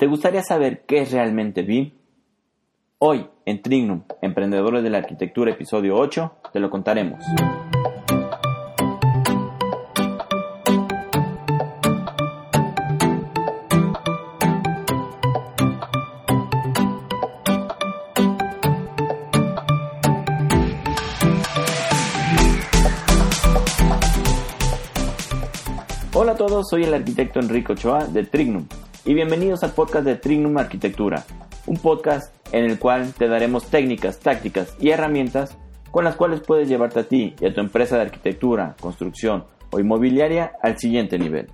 ¿Te gustaría saber qué es realmente BIM? Hoy, en Trignum, Emprendedores de la Arquitectura, episodio 8, te lo contaremos. Hola a todos, soy el arquitecto Enrico Ochoa de Trignum y bienvenidos al podcast de Trignum Arquitectura, un podcast en el cual te daremos técnicas, tácticas y herramientas con las cuales puedes llevarte a ti y a tu empresa de arquitectura, construcción o inmobiliaria al siguiente nivel.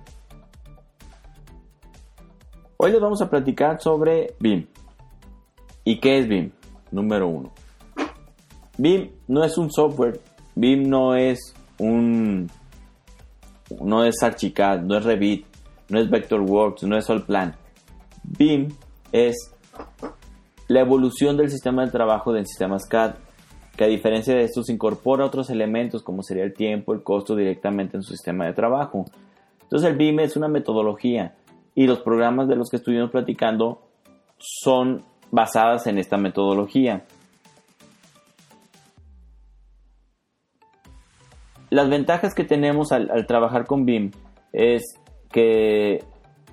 Hoy les vamos a platicar sobre BIM. ¿Y qué es BIM? Número uno. BIM no es un software, BIM no es un no es Archicad, no es Revit, no es Vectorworks, no es Allplan. BIM es la evolución del sistema de trabajo de sistemas CAD, que a diferencia de estos incorpora otros elementos como sería el tiempo, el costo directamente en su sistema de trabajo. Entonces el BIM es una metodología y los programas de los que estuvimos platicando son basadas en esta metodología. Las ventajas que tenemos al, trabajar con BIM es que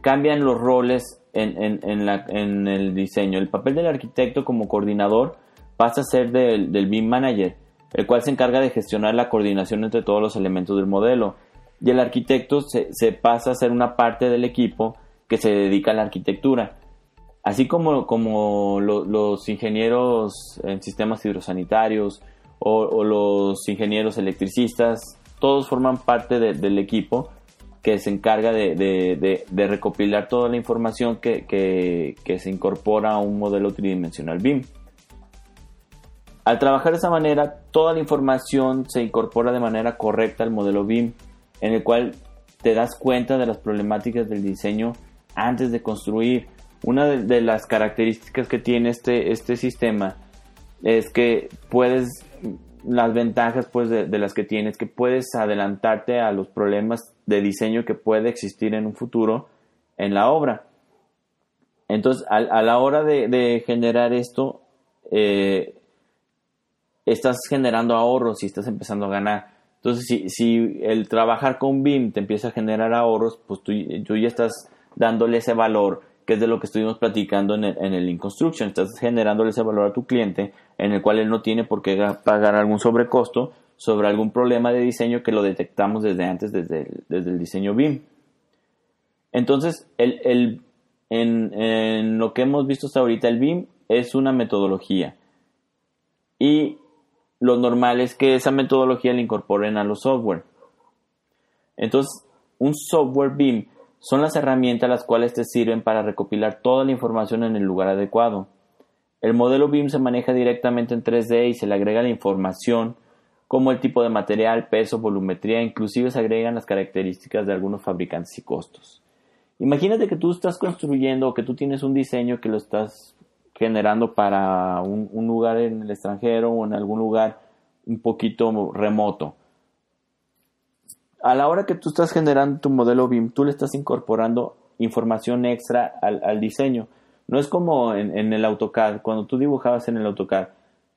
cambian los roles en, el diseño. El papel del arquitecto como coordinador pasa a ser del, BIM Manager, el cual se encarga de gestionar la coordinación entre todos los elementos del modelo. Y el arquitecto se, pasa a ser una parte del equipo que se dedica a la arquitectura. Así como, como los ingenieros en sistemas hidrosanitarios, o, los ingenieros electricistas, todos forman parte del equipo que se encarga de, recopilar toda la información que, se incorpora a un modelo tridimensional BIM. Al trabajar de esa manera, toda la información se incorpora de manera correcta al modelo BIM, en el cual te das cuenta de las problemáticas del diseño antes de construir. Una de, las características que tiene este, este sistema es que puedes las ventajas pues de, las que tienes que puedes adelantarte a los problemas de diseño que puede existir en un futuro en la obra. Entonces a, la hora de, generar esto eh, estás generando ahorros y estás empezando a ganar. Entonces si, el trabajar con BIM te empieza a generar ahorros pues tú ya estás dándole ese valor que es de lo que estuvimos platicando en el, en el InConstruction. Estás generándole ese valor a tu cliente en el cual él no tiene por qué pagar algún sobrecosto sobre algún problema de diseño que lo detectamos desde antes, desde el, diseño BIM. Entonces, el, en, en, lo que hemos visto hasta ahorita, el BIM es una metodología. Y lo normal es que esa metodología la incorporen a los software. Entonces, un software BIM son las herramientas las cuales te sirven para recopilar toda la información en el lugar adecuado. El modelo BIM se maneja directamente en 3D y se le agrega la información como el tipo de material, peso, volumetría, inclusive se agregan las características de algunos fabricantes y costos. Imagínate que tú estás construyendo o que tú tienes un diseño que lo estás generando para un, un lugar en el extranjero o en algún lugar un poquito remoto a la hora que tú estás generando tu modelo BIM, tú le estás incorporando información extra al, diseño. No es como en, el AutoCAD, cuando tú dibujabas en el AutoCAD,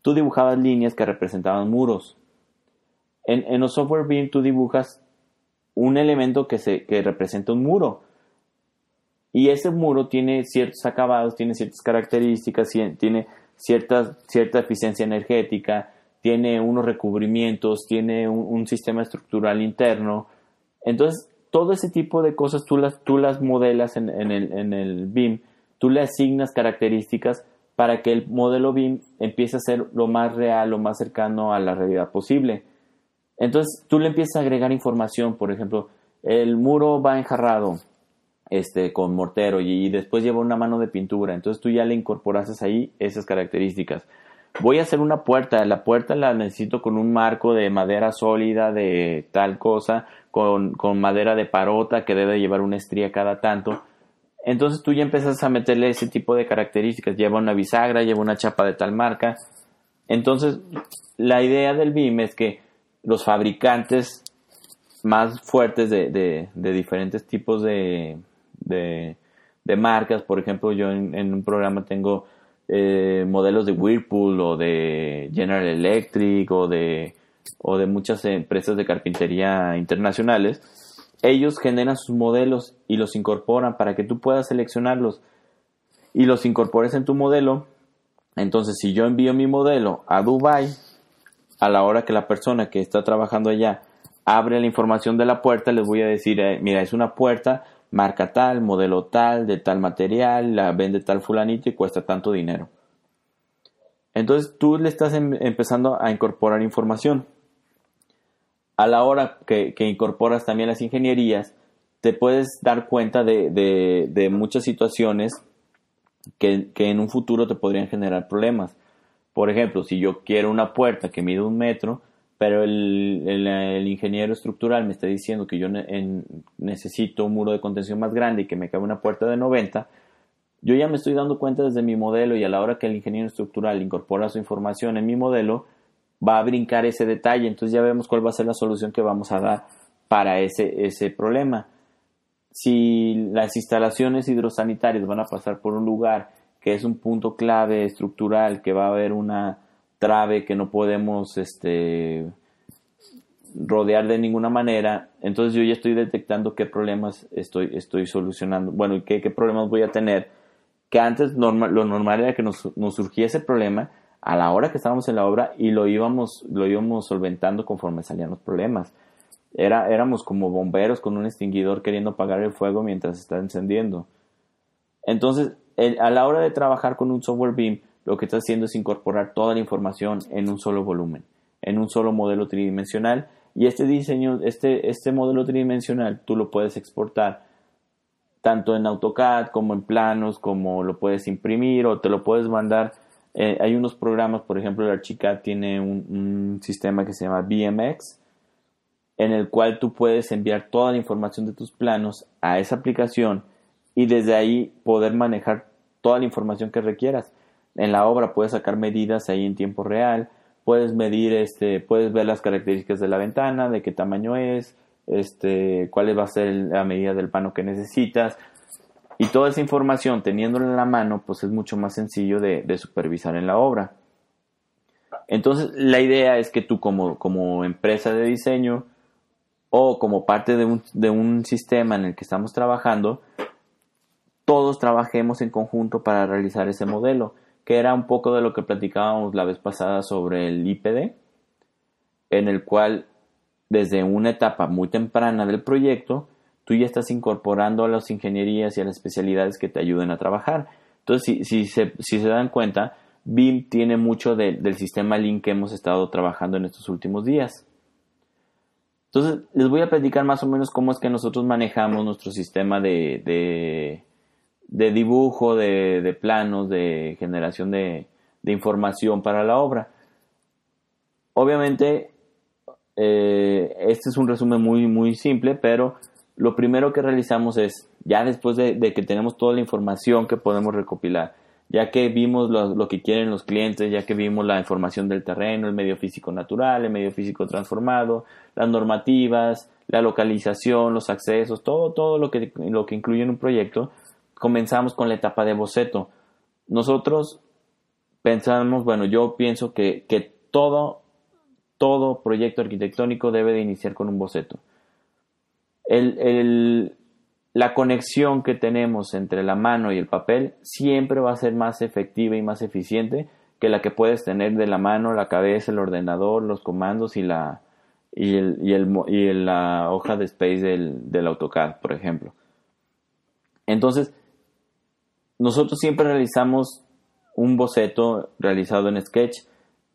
tú dibujabas líneas que representaban muros. En, en los software BIM tú dibujas un elemento que, se, que representa un muro. Y ese muro tiene ciertos acabados, tiene ciertas características, tiene cierta, cierta eficiencia energética, tiene unos recubrimientos, tiene un, sistema estructural interno. Entonces, todo ese tipo de cosas tú las, tú las modelas en, el, en el BIM, tú le asignas características para que el modelo BIM empiece a ser lo más real, lo más cercano a la realidad posible. Entonces, tú le empiezas a agregar información, por ejemplo, el muro va enjarrado este, con mortero y, y después lleva una mano de pintura, entonces tú ya le incorporas ahí esas características voy a hacer una puerta, la puerta la necesito con un marco de madera sólida de tal cosa, con, madera de parota que debe llevar una estría cada tanto. Entonces tú ya empiezas a meterle ese tipo de características, lleva una bisagra, lleva una chapa de tal marca. Entonces, la idea del BIM es que los fabricantes más fuertes de, de, diferentes tipos de, de, de marcas. Por ejemplo, yo en, un programa tengo eh, modelos de Whirlpool o de General Electric o de, o de muchas empresas de carpintería internacionales. Ellos generan sus modelos y los incorporan para que tú puedas seleccionarlos y los incorpores en tu modelo. Entonces, si yo envío mi modelo a Dubai, a la hora que la persona que está trabajando allá abre la información de la puerta, les voy a decir, eh, mira, es una puerta marca tal, modelo tal, de tal material, la vende tal fulanito y cuesta tanto dinero. Entonces tú le estás em, empezando a incorporar información. A la hora que, incorporas también las ingenierías, te puedes dar cuenta de, muchas situaciones que, que, en un futuro te podrían generar problemas. Por ejemplo, si yo quiero una puerta que mide un metro, pero el, ingeniero estructural me está diciendo que yo necesito un muro de contención más grande y que me cabe una puerta de 90, yo ya me estoy dando cuenta desde mi modelo y a la hora que el ingeniero estructural incorpora su información en mi modelo, va a brincar ese detalle, entonces ya vemos cuál va a ser la solución que vamos a dar para ese, ese problema. Si las instalaciones hidrosanitarias van a pasar por un lugar que es un punto clave estructural, que va a haber una trave que no podemos este, rodear de ninguna manera, entonces yo ya estoy detectando qué problemas estoy, estoy solucionando, bueno, y qué, qué problemas voy a tener, que antes lo normal era que nos, nos surgía ese problema a la hora que estábamos en la obra y lo íbamos, lo íbamos solventando conforme salían los problemas. Era, éramos como bomberos con un extinguidor queriendo apagar el fuego mientras está encendiendo. Entonces, a la hora de trabajar con un software BIM, lo que está haciendo es incorporar toda la información en un solo volumen, en un solo modelo tridimensional. Y este diseño, este, este modelo tridimensional, tú lo puedes exportar tanto en AutoCAD como en planos, como lo puedes imprimir o te lo puedes mandar. Eh, hay unos programas, por ejemplo, el Archicad tiene un, un sistema que se llama BMX, en el cual tú puedes enviar toda la información de tus planos a esa aplicación y desde ahí poder manejar toda la información que requieras en la obra puedes sacar medidas ahí en tiempo real, puedes medir, este, puedes ver las características de la ventana, de qué tamaño es, este, cuál va a ser la medida del pano que necesitas. Y toda esa información, teniéndola en la mano, pues es mucho más sencillo de, supervisar en la obra. Entonces, la idea es que tú como, como empresa de diseño o como parte de un, de un sistema en el que estamos trabajando, todos trabajemos en conjunto para realizar ese modelo que era un poco de lo que platicábamos la vez pasada sobre el IPD, en el cual desde una etapa muy temprana del proyecto, tú ya estás incorporando a las ingenierías y a las especialidades que te ayuden a trabajar. Entonces, si, se, dan cuenta, BIM tiene mucho del sistema Lean que hemos estado trabajando en estos últimos días. Entonces, les voy a platicar más o menos cómo es que nosotros manejamos nuestro sistema de, de dibujo, de, planos, de generación de, información para la obra. Obviamente, eh, este es un resumen muy, muy simple, pero lo primero que realizamos es, ya después de, que tenemos toda la información que podemos recopilar, ya que vimos lo, lo, que quieren los clientes, ya que vimos la información del terreno, el medio físico natural, el medio físico transformado, las normativas, la localización, los accesos, todo, todo lo que, lo que incluye en un proyecto, comenzamos con la etapa de boceto. Nosotros pensamos, bueno, yo pienso que, todo, todo proyecto arquitectónico debe de iniciar con un boceto. la conexión que tenemos entre la mano y el papel siempre va a ser más efectiva y más eficiente que la que puedes tener de la mano, la cabeza, el ordenador, los comandos y la, y, el, y, el, y la hoja de space del, del AutoCAD, por ejemplo. Entonces, nosotros siempre realizamos un boceto realizado en Sketch,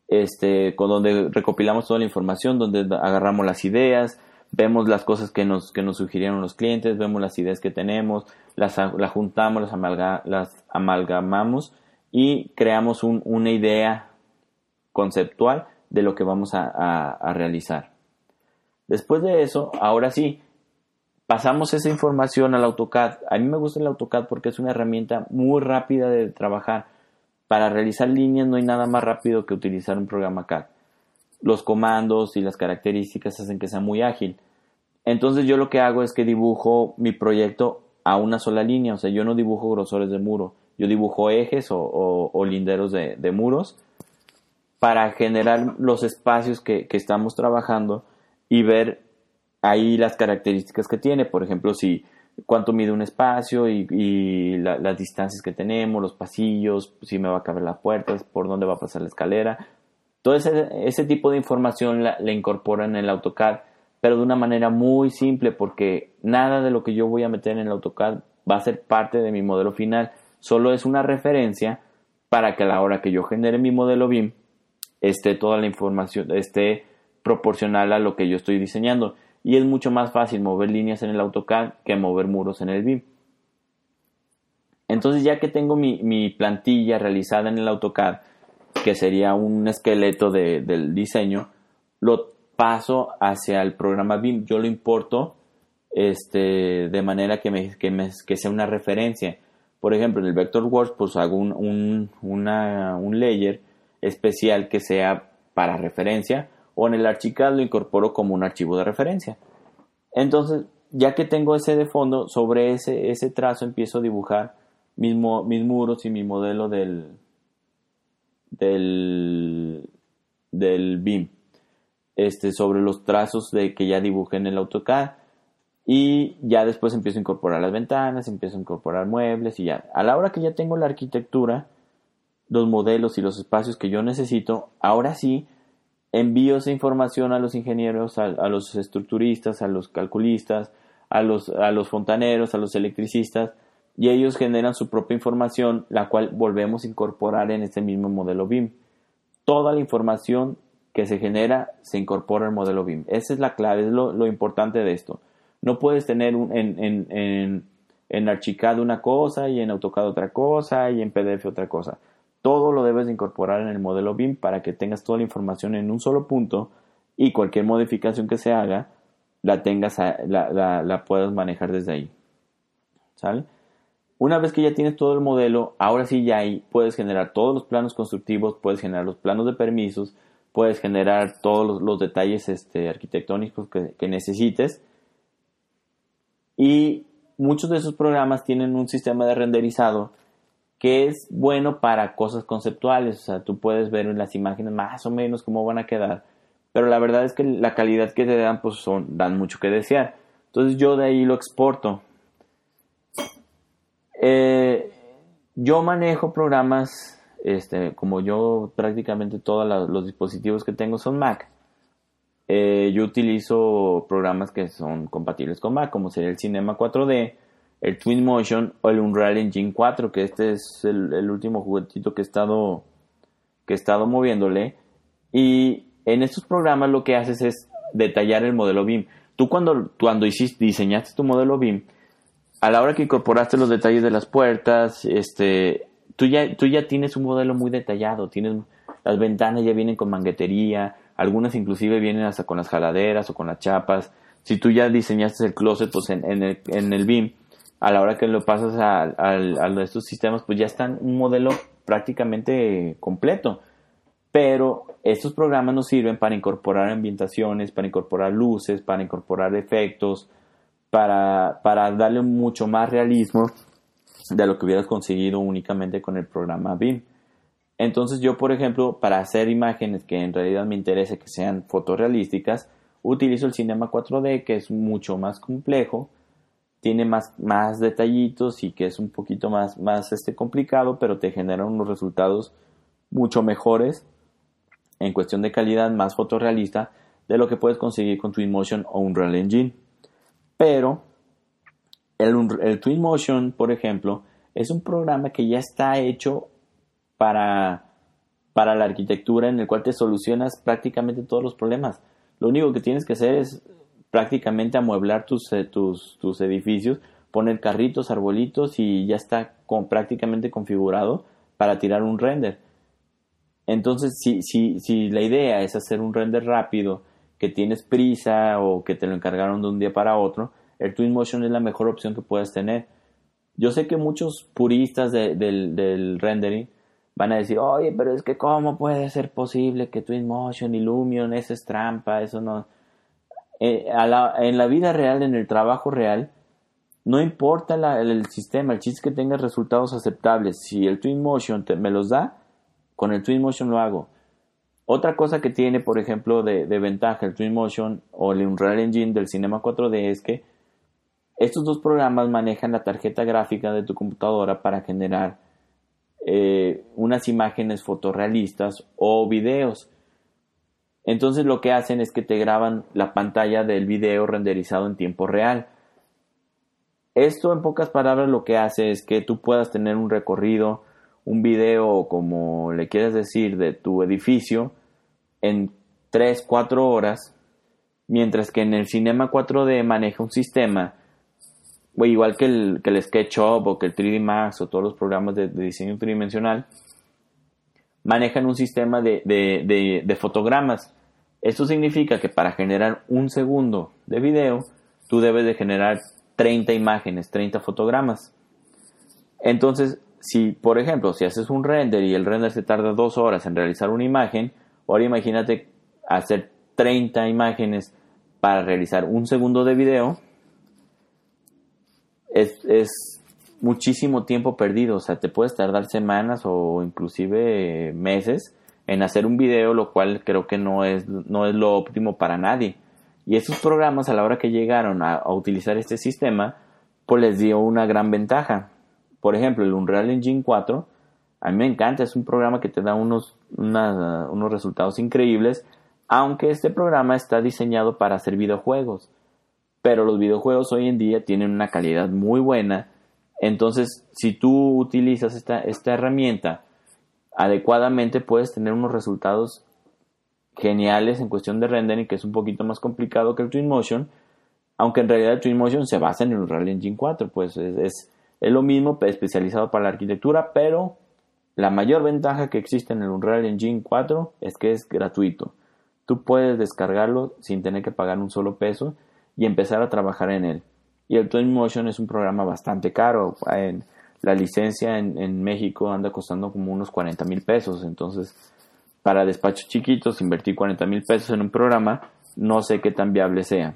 este, con donde recopilamos toda la información, donde agarramos las ideas, vemos las cosas que nos, que nos sugirieron los clientes, vemos las ideas que tenemos, las, juntamos, las, las amalgamamos y creamos una idea conceptual de lo que vamos a realizar. Después de eso, ahora sí, pasamos esa información al AutoCAD. A mí me gusta el AutoCAD porque es una herramienta muy rápida de trabajar. Para realizar líneas no hay nada más rápido que utilizar un programa CAD. Los comandos y las características hacen que sea muy ágil. Entonces yo lo que hago es que dibujo mi proyecto a una sola línea, o sea, yo no dibujo grosores de muro, yo dibujo ejes o, linderos de, muros para generar los espacios que, estamos trabajando y ver ahí las características que tiene, por ejemplo, si cuánto mide un espacio y, las distancias que tenemos, los pasillos, si me va a caber las puertas, por dónde va a pasar la escalera. Todo ese, tipo de información la, la incorpora en el AutoCAD, pero de una manera muy simple porque nada de lo que yo voy a meter en el AutoCAD va a ser parte de mi modelo final, solo es una referencia para que a la hora que yo genere mi modelo BIM esté toda la información, esté proporcional a lo que yo estoy diseñando y es mucho más fácil mover líneas en el AutoCAD que mover muros en el BIM. Entonces ya que tengo mi, plantilla realizada en el AutoCAD, que sería un esqueleto del diseño, lo paso hacia el programa BIM. Yo lo importo este, de manera que, me, que, sea una referencia. Por ejemplo, en el Vectorworks pues hago un, un layer especial que sea para referencia o en el Archicad lo incorporo como un archivo de referencia. Entonces, ya que tengo ese de fondo, sobre ese, ese trazo empiezo a dibujar mis, mis muros y mi modelo del, del, del BIM. Este, sobre los trazos de que ya dibujé en el AutoCAD y ya después empiezo a incorporar las ventanas, empiezo a incorporar muebles y ya. A la hora que ya tengo la arquitectura, los modelos y los espacios que yo necesito, ahora sí envío esa información a los ingenieros, a, los estructuristas, a los calculistas, a los, a los fontaneros, a los electricistas, y ellos generan su propia información, la cual volvemos a incorporar en este mismo modelo BIM. Toda la información que se genera se incorpora al modelo BIM. Esa es la clave, es lo, importante de esto. No puedes tener en, en, en, en Archicad una cosa y en AutoCAD otra cosa y en PDF otra cosa. Todo lo debes incorporar en el modelo BIM para que tengas toda la información en un solo punto y cualquier modificación que se haga la tengas la, puedas manejar desde ahí. Una vez que ya tienes todo el modelo, ahora sí ya ahí puedes generar todos los planos constructivos, puedes generar los planos de permisos, puedes generar todos los, detalles este, arquitectónicos que, necesites. Y muchos de esos programas tienen un sistema de renderizado que es bueno para cosas conceptuales, o sea, tú puedes ver en las imágenes más o menos cómo van a quedar, pero la verdad es que la calidad que te dan, pues son, dan mucho que desear. Entonces yo de ahí lo exporto. Eh, yo manejo programas, este, como yo prácticamente todos los dispositivos que tengo son Mac. Eh, yo utilizo programas que son compatibles con Mac, como sería el Cinema 4D, el Twinmotion o el Unreal Engine 4, que este es el, último juguetito que he estado que estado moviéndole y en estos programas lo que haces es detallar el modelo BIM. Tú cuando cuando hiciste diseñaste tu modelo BIM, a la hora que incorporaste los detalles de las puertas, este tú ya tú ya tienes un modelo muy detallado, tienes las ventanas ya vienen con manguetería, algunas inclusive vienen hasta con las jaladeras o con las chapas. Si tú ya diseñaste el closet, pues en, el, en el BIM a la hora que lo pasas a, a, estos sistemas, pues ya están un modelo prácticamente completo. Pero estos programas nos sirven para incorporar ambientaciones, para incorporar luces, para incorporar efectos, para, darle mucho más realismo de lo que hubieras conseguido únicamente con el programa BIM. Entonces yo, por ejemplo, para hacer imágenes que en realidad me interese que sean fotorrealísticas, utilizo el Cinema 4D, que es mucho más complejo, tiene más, más detallitos y que es un poquito más, más este, complicado, pero te genera unos resultados mucho mejores en cuestión de calidad, más fotorrealista de lo que puedes conseguir con Twinmotion o Unreal Engine. Pero el, el Twinmotion, por ejemplo, es un programa que ya está hecho para, para la arquitectura en el cual te solucionas prácticamente todos los problemas. Lo único que tienes que hacer es prácticamente amueblar tus, eh, tus, tus edificios, poner carritos, arbolitos y ya está prácticamente configurado para tirar un render. Entonces, si, si, si la idea es hacer un render rápido, que tienes prisa o que te lo encargaron de un día para otro, el Twinmotion es la mejor opción que puedes tener. Yo sé que muchos puristas del, rendering van a decir, oye, pero es que cómo puede ser posible que Twinmotion y Lumion, es trampa, eso no... Eh, en la vida real, en el trabajo real, No importa el, sistema, el chiste es que tengas resultados aceptables. Si el Twinmotion me los da, con el Twinmotion lo hago. Otra cosa que tiene, por ejemplo, de, ventaja el Twinmotion o el Unreal Engine del Cinema 4D es que estos dos programas manejan la tarjeta gráfica de tu computadora para generar eh, unas imágenes fotorrealistas o videos. Entonces lo que hacen es que te graban la pantalla del video renderizado en tiempo real. Esto en pocas palabras lo que hace es que tú puedas tener un recorrido, un video, como le quieras decir, de tu edificio en 3, 4 horas, mientras que en el Cinema 4D maneja un sistema, igual que el, que el SketchUp o que el 3D Max o todos los programas de, diseño tridimensional, manejan un sistema de, de fotogramas. Esto significa que para generar un segundo de video, tú debes de generar 30 imágenes, 30 fotogramas. Entonces, si por ejemplo, si haces un render y el render se tarda dos horas en realizar una imagen, ahora imagínate hacer 30 imágenes para realizar un segundo de video, es, es muchísimo tiempo perdido, o sea, te puedes tardar semanas o inclusive meses en hacer un video, lo cual creo que no es, no es lo óptimo para nadie. Y estos programas a la hora que llegaron a, utilizar este sistema, pues les dio una gran ventaja. Por ejemplo, el Unreal Engine 4, a mí me encanta, es un programa que te da unos, unos resultados increíbles, aunque este programa está diseñado para hacer videojuegos. Pero los videojuegos hoy en día tienen una calidad muy buena. Entonces, si tú utilizas esta, esta herramienta adecuadamente, puedes tener unos resultados geniales en cuestión de rendering, que es un poquito más complicado que el Twinmotion, aunque en realidad el Twinmotion se basa en el Unreal Engine 4, pues es, es, lo mismo especializado para la arquitectura, pero la mayor ventaja que existe en el Unreal Engine 4 es que es gratuito. Tú puedes descargarlo sin tener que pagar un solo peso y empezar a trabajar en él. Y el Twinmotion es un programa bastante caro. En, la licencia en, México anda costando como unos 40 mil pesos. Entonces, para despachos chiquitos, invertir 40 mil pesos en un programa, no sé qué tan viable sea.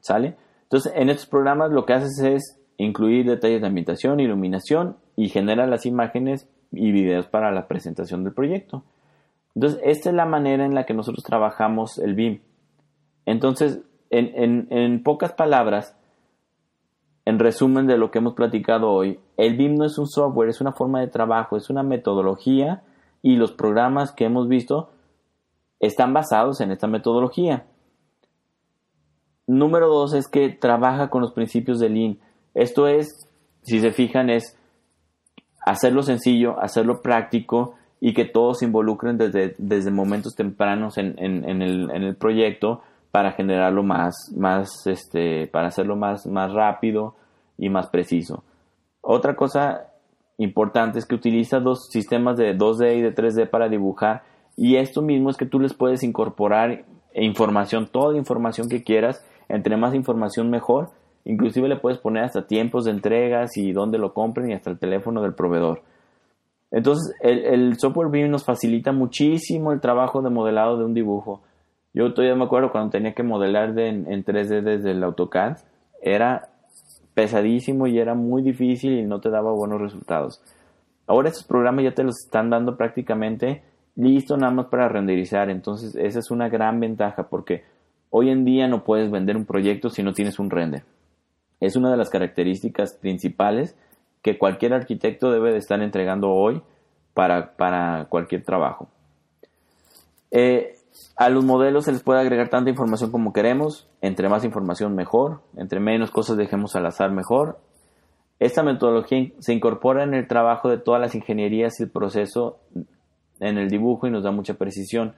¿Sale? Entonces, en estos programas lo que haces es incluir detalles de ambientación, iluminación y genera las imágenes y videos para la presentación del proyecto. Entonces, esta es la manera en la que nosotros trabajamos el BIM. Entonces, en, en, en pocas palabras, en resumen de lo que hemos platicado hoy, el BIM no es un software, es una forma de trabajo, es una metodología y los programas que hemos visto están basados en esta metodología. Número dos es que trabaja con los principios de Lean. Esto es, si se fijan, es hacerlo sencillo, hacerlo práctico y que todos se involucren desde, desde momentos tempranos en, en, el, en, el, proyecto para generarlo más, más este, para hacerlo más, más rápido y más preciso. Otra cosa importante es que utiliza dos sistemas de 2D y de 3D para dibujar y esto mismo es que tú les puedes incorporar información, toda información que quieras, entre más información mejor, inclusive le puedes poner hasta tiempos de entregas y dónde lo compren y hasta el teléfono del proveedor. Entonces el, software BIM nos facilita muchísimo el trabajo de modelado de un dibujo. Yo todavía me acuerdo cuando tenía que modelar en, en 3D desde el AutoCAD, era pesadísimo y era muy difícil y no te daba buenos resultados. Ahora estos programas ya te los están dando prácticamente listo nada más para renderizar, entonces esa es una gran ventaja porque hoy en día no puedes vender un proyecto si no tienes un render. Es una de las características principales que cualquier arquitecto debe de estar entregando hoy para, para cualquier trabajo. Eh, a los modelos se les puede agregar tanta información como queremos, entre más información mejor, entre menos cosas dejemos al azar mejor. Esta metodología se incorpora en el trabajo de todas las ingenierías y el proceso en el dibujo y nos da mucha precisión.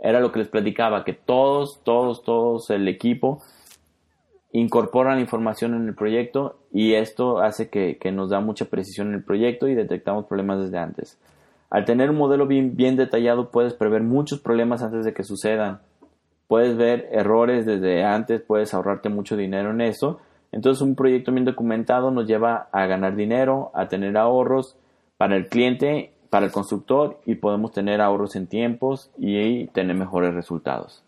Era lo que les platicaba, que todos, todos, todos el equipo incorporan información en el proyecto y esto hace que, que nos da mucha precisión en el proyecto y detectamos problemas desde antes. Al tener un modelo bien, bien detallado puedes prever muchos problemas antes de que sucedan. Puedes ver errores desde antes, puedes ahorrarte mucho dinero en eso. Entonces un proyecto bien documentado nos lleva a ganar dinero, a tener ahorros para el cliente, para el constructor y podemos tener ahorros en tiempos y tener mejores resultados.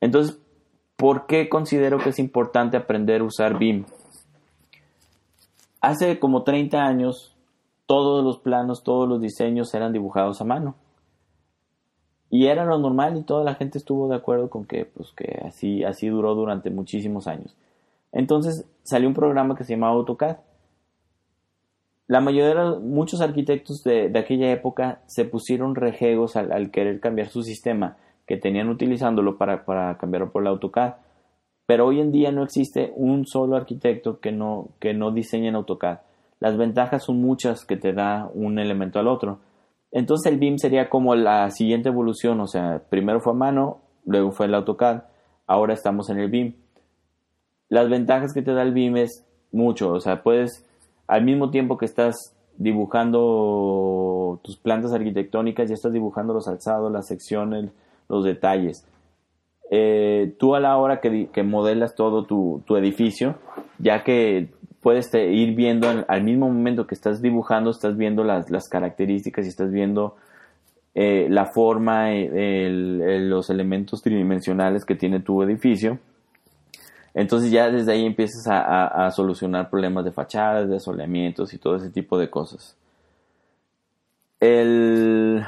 Entonces, ¿Por qué considero que es importante aprender a usar BIM? Hace como 30 años, todos los planos, todos los diseños eran dibujados a mano. Y era lo normal y toda la gente estuvo de acuerdo con que, pues, que así, así duró durante muchísimos años. Entonces salió un programa que se llamaba AutoCAD. La mayoría de muchos arquitectos de, aquella época se pusieron rejegos al, querer cambiar su sistema, que tenían utilizándolo para, para cambiarlo por el AutoCAD. Pero hoy en día no existe un solo arquitecto que no, que no diseñe en AutoCAD. Las ventajas son muchas que te da un elemento al otro. Entonces el BIM sería como la siguiente evolución, o sea, primero fue a mano, luego fue el AutoCAD, ahora estamos en el BIM. Las ventajas que te da el BIM es mucho, o sea, puedes, al mismo tiempo que estás dibujando tus plantas arquitectónicas, ya estás dibujando los alzados, las secciones, los detalles. Eh, tú a la hora que, modelas todo tu, edificio, ya que puedes ir viendo al mismo momento que estás dibujando, estás viendo las, características y estás viendo eh, la forma, eh, los elementos tridimensionales que tiene tu edificio. Entonces ya desde ahí empiezas a, solucionar problemas de fachadas, de asoleamientos y todo ese tipo de cosas. El,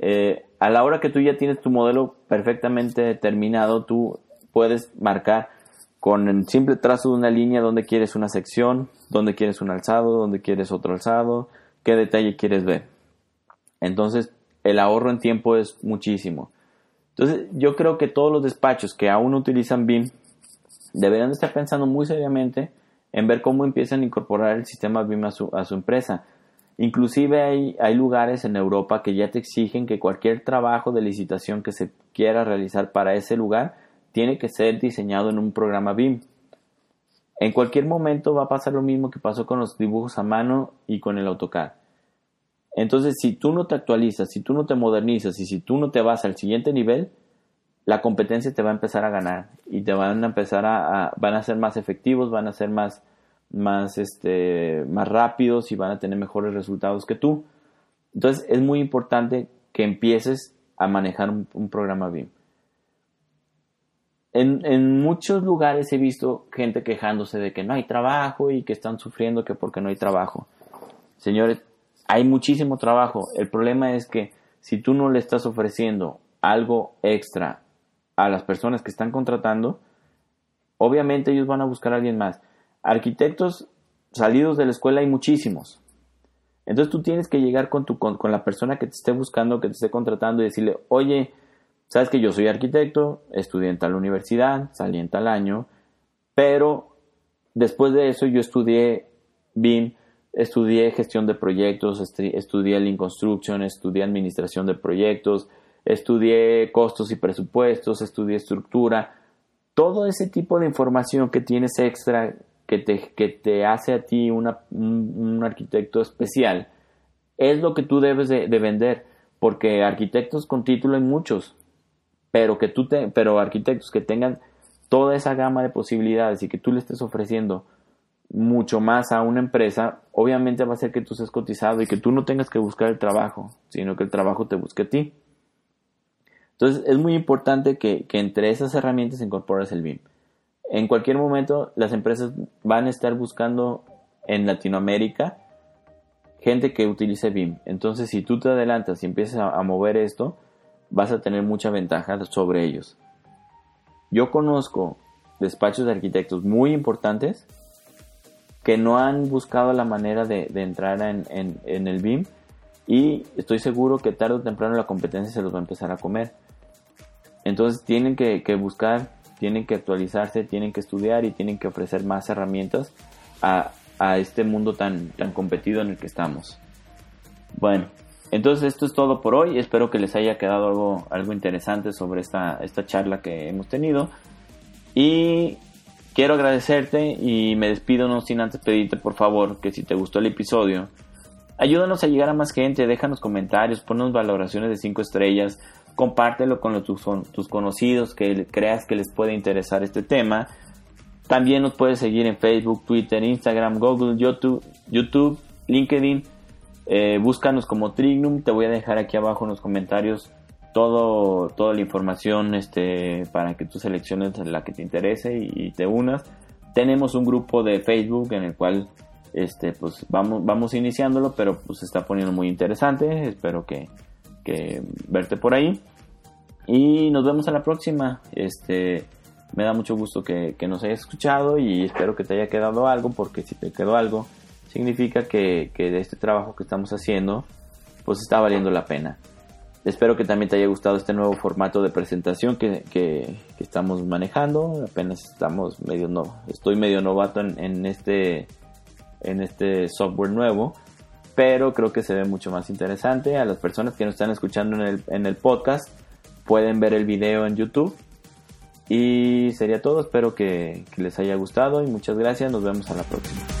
eh, a la hora que tú ya tienes tu modelo perfectamente determinado, tú puedes marcar con el simple trazo de una línea donde quieres una sección, donde quieres un alzado, donde quieres otro alzado, qué detalle quieres ver. Entonces, el ahorro en tiempo es muchísimo. Entonces, yo creo que todos los despachos que aún utilizan BIM deberían estar pensando muy seriamente en ver cómo empiezan a incorporar el sistema BIM a su, a su empresa. Inclusive hay, hay lugares en Europa que ya te exigen que cualquier trabajo de licitación que se quiera realizar para ese lugar tiene que ser diseñado en un programa BIM. En cualquier momento va a pasar lo mismo que pasó con los dibujos a mano y con el AutoCAD. Entonces, si tú no te actualizas, si tú no te modernizas y si tú no te vas al siguiente nivel, la competencia te va a empezar a ganar y te van a empezar a, van a ser más efectivos, van a ser más más este más rápidos y van a tener mejores resultados que tú. Entonces, es muy importante que empieces a manejar un programa BIM en, muchos lugares he visto gente quejándose de que no hay trabajo y que están sufriendo que porque no hay trabajo. Señores, hay muchísimo trabajo. El problema es que si tú no le estás ofreciendo algo extra a las personas que están contratando, obviamente ellos van a buscar a alguien más. Arquitectos salidos de la escuela hay muchísimos. Entonces tú tienes que llegar con, tu, con la persona que te esté buscando, que te esté contratando y decirle, oye, Sabes que yo soy arquitecto, estudié en tal universidad, salí en tal año, pero después de eso yo estudié BIM, estudié gestión de proyectos, estudié Lean Construction, estudié administración de proyectos, estudié costos y presupuestos, estudié estructura. Todo ese tipo de información que tienes extra que te, que te hace a ti un, arquitecto especial es lo que tú debes de, de vender, porque arquitectos con título hay muchos pero que tú te, pero arquitectos que tengan toda esa gama de posibilidades y que tú le estés ofreciendo mucho más a una empresa, obviamente va a ser que tú seas cotizado y que tú no tengas que buscar el trabajo, sino que el trabajo te busque a ti. Entonces es muy importante que, que entre esas herramientas incorpores el BIM. En cualquier momento las empresas van a estar buscando en Latinoamérica gente que utilice BIM. Entonces si tú te adelantas y empiezas a mover esto, vas a tener mucha ventaja sobre ellos. Yo conozco despachos de arquitectos muy importantes que no han buscado la manera de, entrar en, el BIM y estoy seguro que tarde o temprano la competencia se los va a empezar a comer. Entonces tienen que, buscar, tienen que actualizarse, tienen que estudiar y tienen que ofrecer más herramientas a, a este mundo tan, tan competido en el que estamos. Bueno, entonces esto es todo por hoy. Espero que les haya quedado algo, algo interesante sobre esta, esta charla que hemos tenido. Y quiero agradecerte y me despido no sin antes pedirte por favor que si te gustó el episodio, ayúdanos a llegar a más gente, déjanos comentarios, ponnos valoraciones de 5 estrellas, compártelo con tus, tus conocidos que creas que les puede interesar este tema. También nos puedes seguir en Facebook, Twitter, Instagram, Google, YouTube, YouTube LinkedIn eh, búscanos como Trignum. Te voy a dejar aquí abajo en los comentarios todo, toda la información este, para que tú selecciones la que te interese y, te unas. Tenemos un grupo de Facebook en el cual este, pues vamos, vamos iniciándolo, pero pues se está poniendo muy interesante. Espero que, que verte por ahí. Y nos vemos a la próxima. Este, me da mucho gusto que, que, nos hayas escuchado y espero que te haya quedado algo, porque si te quedó algo, significa que, que de este trabajo que estamos haciendo, pues está valiendo la pena. Espero que también te haya gustado este nuevo formato de presentación que, que, estamos manejando. Apenas estamos medio no, estoy medio novato en, en, este en este software nuevo, pero creo que se ve mucho más interesante. A las personas que nos están escuchando en el, en el podcast pueden ver el video en YouTube. Y sería todo. Espero que, que les haya gustado y muchas gracias. Nos vemos a la próxima.